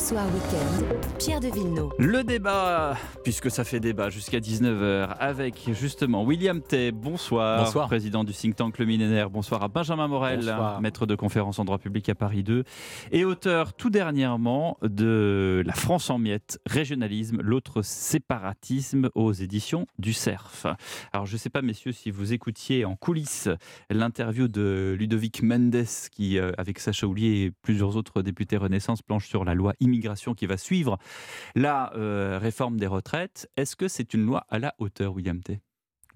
Soir Week-end, Pierre de Villeneuve. Le débat, puisque ça fait débat jusqu'à 19h, avec justement William Tay, bonsoir, Bonsoir. président du think tank Le Millénaire, bonsoir à Benjamin Morel, Bonsoir. maître de conférence en droit public à Paris 2, et auteur tout dernièrement de La France en miettes, régionalisme, l'autre séparatisme aux éditions du CERF. Alors je ne sais pas messieurs si vous écoutiez en coulisses l'interview de Ludovic Mendes qui, euh, avec Sacha Houlier et plusieurs autres députés Renaissance, planche sur la loi immigration qui va suivre la euh, réforme des retraites. Est-ce que c'est une loi à la hauteur, William T?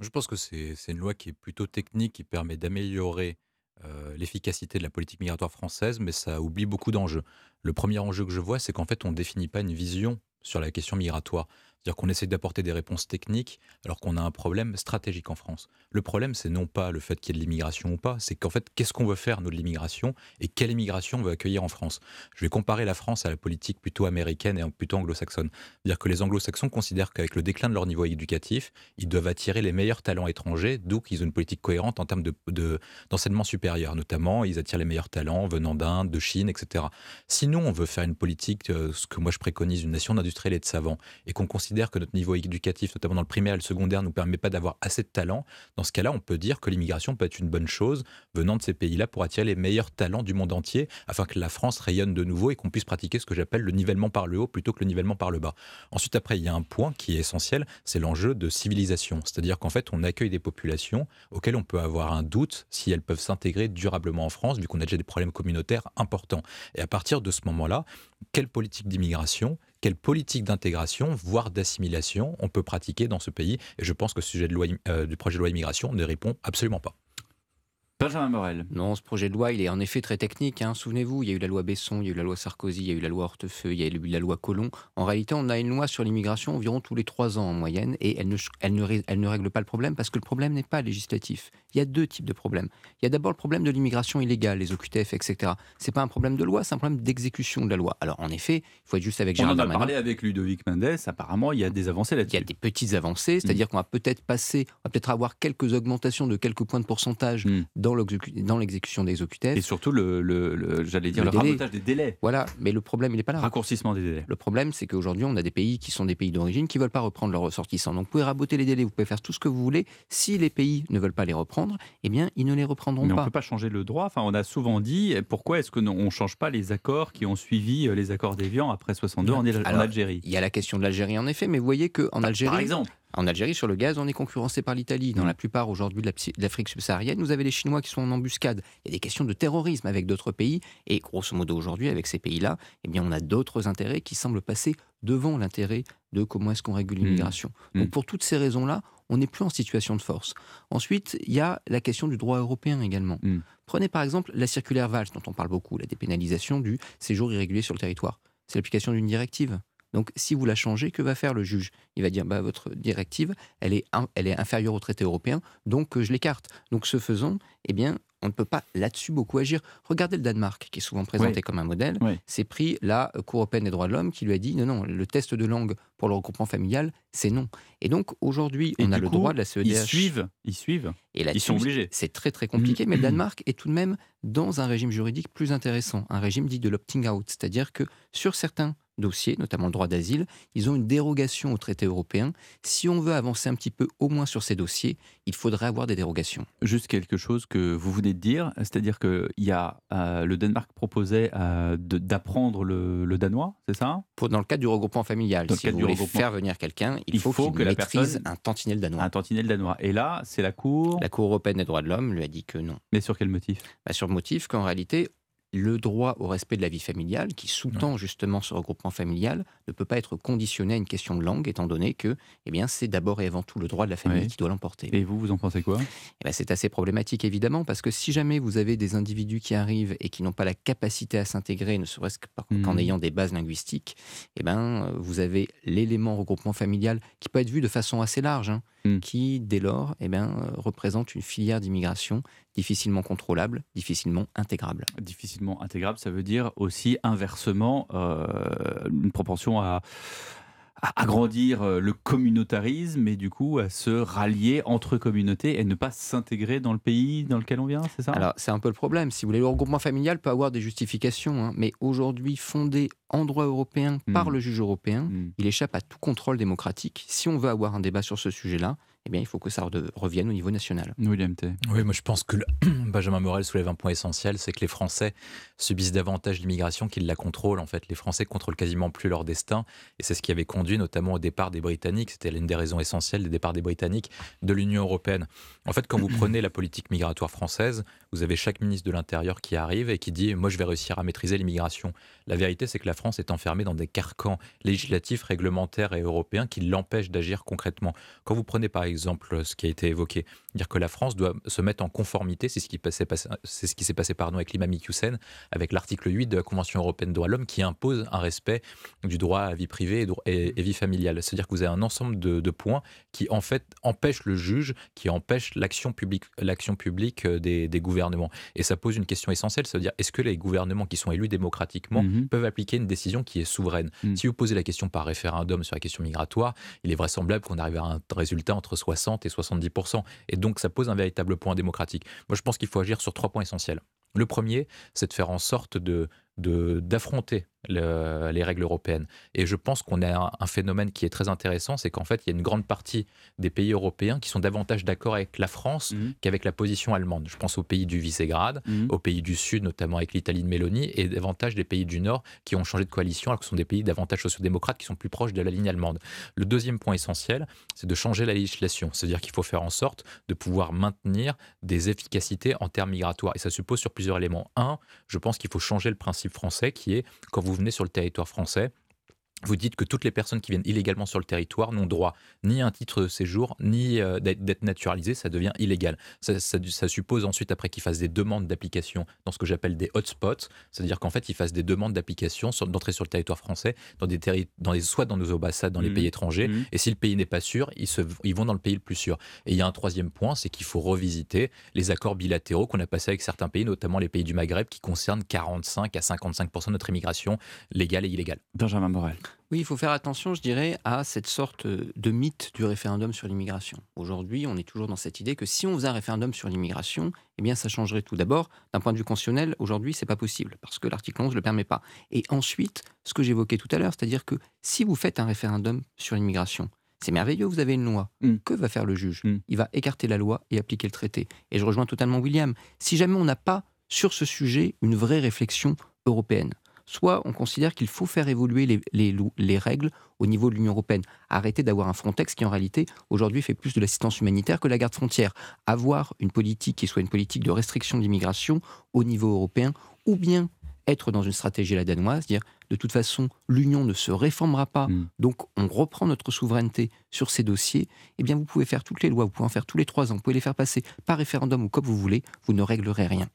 Je pense que c'est une loi qui est plutôt technique, qui permet d'améliorer euh, l'efficacité de la politique migratoire française, mais ça oublie beaucoup d'enjeux. Le premier enjeu que je vois, c'est qu'en fait, on ne définit pas une vision sur la question migratoire. C'est-à-dire qu'on essaie d'apporter des réponses techniques alors qu'on a un problème stratégique en France. Le problème, c'est non pas le fait qu'il y ait de l'immigration ou pas, c'est qu'en fait, qu'est-ce qu'on veut faire, nous, de l'immigration et quelle immigration on veut accueillir en France? Je vais comparer la France à la politique plutôt américaine et plutôt anglo-saxonne. C'est-à-dire que les anglo-saxons considèrent qu'avec le déclin de leur niveau éducatif, ils doivent attirer les meilleurs talents étrangers, d'où qu'ils ont une politique cohérente en termes de- de- d'enseignement supérieur. Notamment, ils attirent les meilleurs talents venant d'Inde, de Chine, etc. Sinon, on veut faire une politique, euh, ce que moi je préconise, une nation d'industriels et de savants, et qu'on considère que notre niveau éducatif, notamment dans le primaire et le secondaire, ne nous permet pas d'avoir assez de talents, dans ce cas-là, on peut dire que l'immigration peut être une bonne chose venant de ces pays-là pour attirer les meilleurs talents du monde entier, afin que la France rayonne de nouveau et qu'on puisse pratiquer ce que j'appelle le nivellement par le haut plutôt que le nivellement par le bas. Ensuite, après, il y a un point qui est essentiel, c'est l'enjeu de civilisation. C'est-à-dire qu'en fait, on accueille des populations auxquelles on peut avoir un doute si elles peuvent s'intégrer durablement en France, vu qu'on a déjà des problèmes communautaires importants. Et à partir de ce moment-là, quelle politique d'immigration, quelle politique d'intégration, voire d'assimilation, on peut pratiquer dans ce pays Et je pense que ce sujet euh, du projet de loi immigration ne répond absolument pas. Benjamin Morel. Non, ce projet de loi, il est en effet très technique. hein. Souvenez-vous, il y a eu la loi Besson, il y a eu la loi Sarkozy, il y a eu la loi Hortefeux, il y a eu la loi Collomb. En réalité, on a une loi sur l'immigration environ tous les trois ans en moyenne, et elle ne, elle, ne, ré- elle ne règle pas le problème parce que le problème n'est pas législatif. Il y a deux types de problèmes. Il y a d'abord le problème de l'immigration illégale, les OQTF, etc. C'est pas un problème de loi, c'est un problème d'exécution de la loi. Alors en effet, il faut être juste avec On Gérald en a parlé avec Ludovic Mendes, apparemment il y a des avancées Il y là-dessus. a des petites avancées, c'est-à-dire qu'on va peut-être passer, on va peut-être avoir quelques augmentations de quelques points de pourcentage Mm. dans dans l'exécution des OQTF. Et surtout, le, le- le- j'allais dire, Le le, rabotage des délais, Voilà, mais le problème, il n'est pas là. raccourcissement des délais. Le problème, c'est qu'aujourd'hui, on a des pays qui sont des pays d'origine qui ne veulent pas reprendre leurs ressortissants. Donc, vous pouvez raboter les délais, vous pouvez faire tout ce que vous voulez. Si les pays ne veulent pas les reprendre, eh bien, ils ne les reprendront Mais on ne pas. peut pas changer le droit. Enfin, on a souvent dit pourquoi est-ce qu'on ne change pas les accords qui ont suivi euh, les accords d'Évian après 62 en, Alors, Algérie? Il y a la question de l'Algérie, en effet, mais vous voyez qu'en Par Algérie, exemple. En Algérie, sur le gaz, on est concurrencé par l'Italie. Dans Mm. la plupart aujourd'hui de l'Afrique subsaharienne, vous avez les Chinois qui sont en embuscade. Il y a des questions de terrorisme avec d'autres pays. Et grosso modo, aujourd'hui, avec ces pays-là, eh bien, on a d'autres intérêts qui semblent passer devant l'intérêt de comment est-ce qu'on régule Mm. l'immigration. Donc, Mm. pour toutes ces raisons-là, on n'est plus en situation de force. Ensuite, il y a la question du droit européen également. Prenez par exemple la circulaire Valls, dont on parle beaucoup, la dépénalisation du séjour irrégulier sur le territoire. C'est l'application d'une directive. Donc, si vous la changez, que va faire le juge? Il va dire bah, votre directive, elle est, in- elle est inférieure au traité européen, donc euh, je l'écarte. Donc, ce faisant, eh bien, on ne peut pas là-dessus beaucoup agir. Regardez le Danemark, qui est souvent présenté Oui. comme un modèle. Oui. C'est pris la Cour européenne des droits de l'homme qui lui a dit non, non, le test de langue pour le regroupement familial, c'est non. Et donc, aujourd'hui, on a le droit de la CEDH. Ils suivent, ils suivent, Et ils sont obligés. c'est très très compliqué, mais le Danemark est tout de même dans un régime juridique plus intéressant, un régime dit de l'opting out, c'est-à-dire que sur certains dossiers, notamment le droit d'asile, ils ont une dérogation au traité européen. Si on veut avancer un petit peu au moins sur ces dossiers, il faudrait avoir des dérogations. Juste quelque chose que vous venez de dire, c'est-à-dire que il y a, euh, le Danemark proposait euh, d'apprendre le, le danois, c'est ça? Pour, dans le cadre du regroupement familial, Dans le si cadre vous du voulez regroupement. faire venir quelqu'un, il, Il faut, faut qu'il que la maîtrise personne- un tantinet danois. Un tantinet danois. Et là, c'est la Cour, La Cour européenne des droits de l'homme lui a dit que non. mais sur quel motif? Bah, sur le motif qu'en réalité, le droit au respect de la vie familiale, qui sous-tend justement ce regroupement familial, ne peut pas être conditionné à une question de langue, étant donné que eh bien, c'est d'abord et avant tout le droit de la famille qui doit l'emporter. Et vous, vous en pensez quoi? Eh ben, c'est assez problématique évidemment, parce que si jamais vous avez des individus qui arrivent et qui n'ont pas la capacité à s'intégrer, ne serait-ce qu'en Mhm. ayant des bases linguistiques, eh ben, vous avez l'élément regroupement familial qui peut être vu de façon assez large, hein, Mhm. qui dès lors eh ben, euh, représente une filière d'immigration difficilement contrôlable, difficilement intégrable. Difficilement intégrable, ça veut dire aussi inversement euh, une propension à, à agrandir euh, le communautarisme et du coup à se rallier entre communautés et ne pas s'intégrer dans le pays dans lequel on vient, c'est ça? Alors, c'est un peu le problème. Si vous voulez, le regroupement familial peut avoir des justifications, hein, mais aujourd'hui, fondé en droit européen par Mm. le juge européen, Hmm. il échappe à tout contrôle démocratique. Si on veut avoir un débat sur ce sujet-là, eh bien, il faut que ça re- revienne au niveau national. T. Oui, moi je pense que le- Benjamin Morel soulève un point essentiel, c'est que les Français subissent davantage l'immigration qu'ils la contrôlent. En fait, les Français contrôlent quasiment plus leur destin, et c'est ce qui avait conduit notamment au départ des Britanniques. C'était l'une des raisons essentielles des départs des Britanniques de l'Union européenne. En fait, quand vous prenez la politique migratoire française, vous avez chaque ministre de l'Intérieur qui arrive et qui dit moi je vais réussir à maîtriser l'immigration. La vérité, c'est que la France est enfermée dans des carcans législatifs, réglementaires et européens qui l'empêchent d'agir concrètement. Quand vous prenez par exemple ce qui a été évoqué, dire que la France doit se mettre en conformité, c'est ce qui s'est passé, passé pardon, avec l'imam Hussein, avec l'article 8 de la Convention européenne des droits de l'homme qui impose un respect du droit à vie privée et, vie familiale. C'est-à-dire que vous avez un ensemble de, de points qui en fait empêchent le juge, qui empêchent l'action publique, l'action publique euh, des, des gouvernements. Et ça pose une question essentielle, c'est-à-dire est-ce que les gouvernements qui sont élus démocratiquement Mhm. peuvent appliquer une décision qui est souveraine? Mm. Si vous posez la question par référendum sur la question migratoire, il est vraisemblable qu'on arrive à un résultat entre 60 et 70% Et donc, ça pose un véritable point démocratique. Moi, je pense qu'il faut agir sur trois points essentiels. Le premier, c'est de faire en sorte de d'affronter le- les règles européennes. Et je pense qu'on a un, un phénomène qui est très intéressant, c'est qu'en fait, il y a une grande partie des pays européens qui sont davantage d'accord avec la France Mhm. qu'avec la position allemande. Je pense aux pays du Visegrad, Mhm. aux pays du Sud, notamment avec l'Italie de Mélanie, et davantage des pays du Nord qui ont changé de coalition, alors que ce sont des pays davantage sociodémocrates qui sont plus proches de la ligne allemande. Le deuxième point essentiel, c'est de changer la législation. C'est-à-dire qu'il faut faire en sorte de pouvoir maintenir des efficacités en termes migratoires. Et ça suppose sur plusieurs éléments. Un, je pense qu'il faut changer le principe français qui est, quand vous venez sur le territoire français, vous dites que toutes les personnes qui viennent illégalement sur le territoire n'ont droit ni à un titre de séjour, ni euh, d'être naturalisées, ça devient illégal. Ça, ça- ça suppose ensuite, après, qu'ils fassent des demandes d'application dans ce que j'appelle des hotspots, c'est-à-dire qu'en fait, ils fassent des demandes d'application d'entrée sur le territoire français, dans des terri- dans les, soit dans nos ambassades dans les Mhm. pays étrangers, Mhm. et si le pays n'est pas sûr, ils, se, ils vont dans le pays le plus sûr. Et il y a un troisième point, c'est qu'il faut revisiter les accords bilatéraux qu'on a passés avec certains pays, notamment les pays du Maghreb, qui concernent 45 à 55% de notre immigration légale et illégale. Benjamin Morel. Oui, il faut faire attention, je dirais, à cette sorte de mythe du référendum sur l'immigration. Aujourd'hui, on est toujours dans cette idée que si on faisait un référendum sur l'immigration, eh bien, ça changerait tout. D'abord, d'un point de vue constitutionnel, aujourd'hui, c'est pas possible parce que l'article 11 ne le permet pas. Et ensuite, ce que j'évoquais tout à l'heure, c'est-à-dire que si vous faites un référendum sur l'immigration, c'est merveilleux, vous avez une loi. Mm. Que va faire le juge? Mm. Il va écarter la loi et appliquer le traité. Et je rejoins totalement William. Si jamais on n'a pas sur ce sujet une vraie réflexion européenne, soit on considère qu'il faut faire évoluer les, les lou- les règles au niveau de l'Union européenne. Arrêter d'avoir un Frontex qui, en réalité, aujourd'hui, fait plus de l'assistance humanitaire que la garde frontière. Avoir une politique qui soit une politique de restriction d'immigration au niveau européen, ou bien être dans une stratégie la danoise, dire de toute façon, l'Union ne se réformera pas, Mm. donc on reprend notre souveraineté sur ces dossiers, eh bien vous pouvez faire toutes les lois, vous pouvez en faire tous les trois ans, vous pouvez les faire passer par référendum ou comme vous voulez, vous ne réglerez rien.